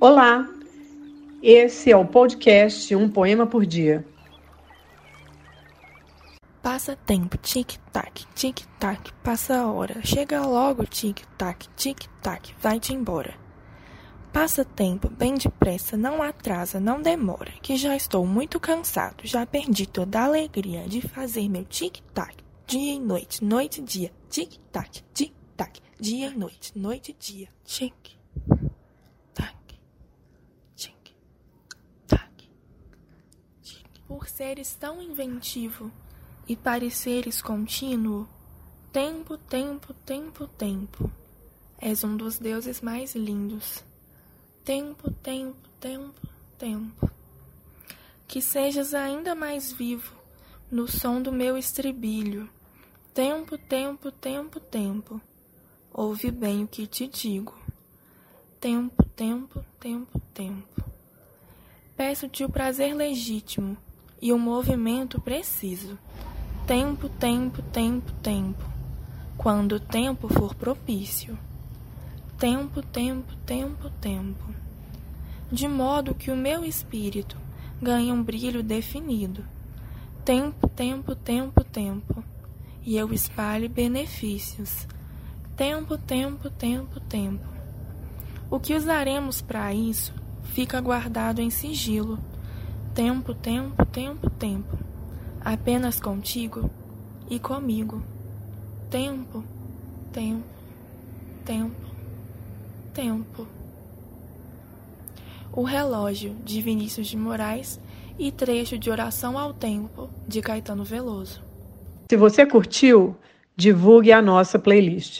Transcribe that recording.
Olá, esse é o podcast Um Poema por Dia. Passa tempo, tic-tac, tic-tac, passa a hora. Chega logo, tic-tac, tic-tac, vai-te embora. Passa tempo bem depressa, não atrasa, não demora, que já estou muito cansado, já perdi toda a alegria de fazer meu tic-tac, dia e noite, noite e dia, tic-tac, tic-tac, dia e noite, noite e dia, tic-tac, tic-tac, tic. Por seres tão inventivo e pareceres contínuo, tempo, tempo, tempo, tempo, és um dos deuses mais lindos tempo, tempo, tempo, tempo. Que sejas ainda mais vivo no som do meu estribilho. Tempo, tempo, tempo, tempo. Ouve bem o que te digo. Tempo, tempo, tempo, tempo. Peço-te o prazer legítimo e o movimento preciso. Tempo, tempo, tempo, tempo. Quando o tempo for propício tempo, tempo, tempo, tempo, de modo que o meu espírito ganhe um brilho definido. Tempo, tempo, tempo, tempo, e eu espalhe benefícios. Tempo, tempo, tempo, tempo. O que usaremos para isso fica guardado em sigilo. Tempo, tempo, tempo, tempo. Apenas contigo e comigo. Tempo, tempo, tempo tempo. O Relógio, de Vinícius de Moraes, e trecho de Oração ao Tempo, de Caetano Veloso. Se você curtiu, divulgue a nossa playlist.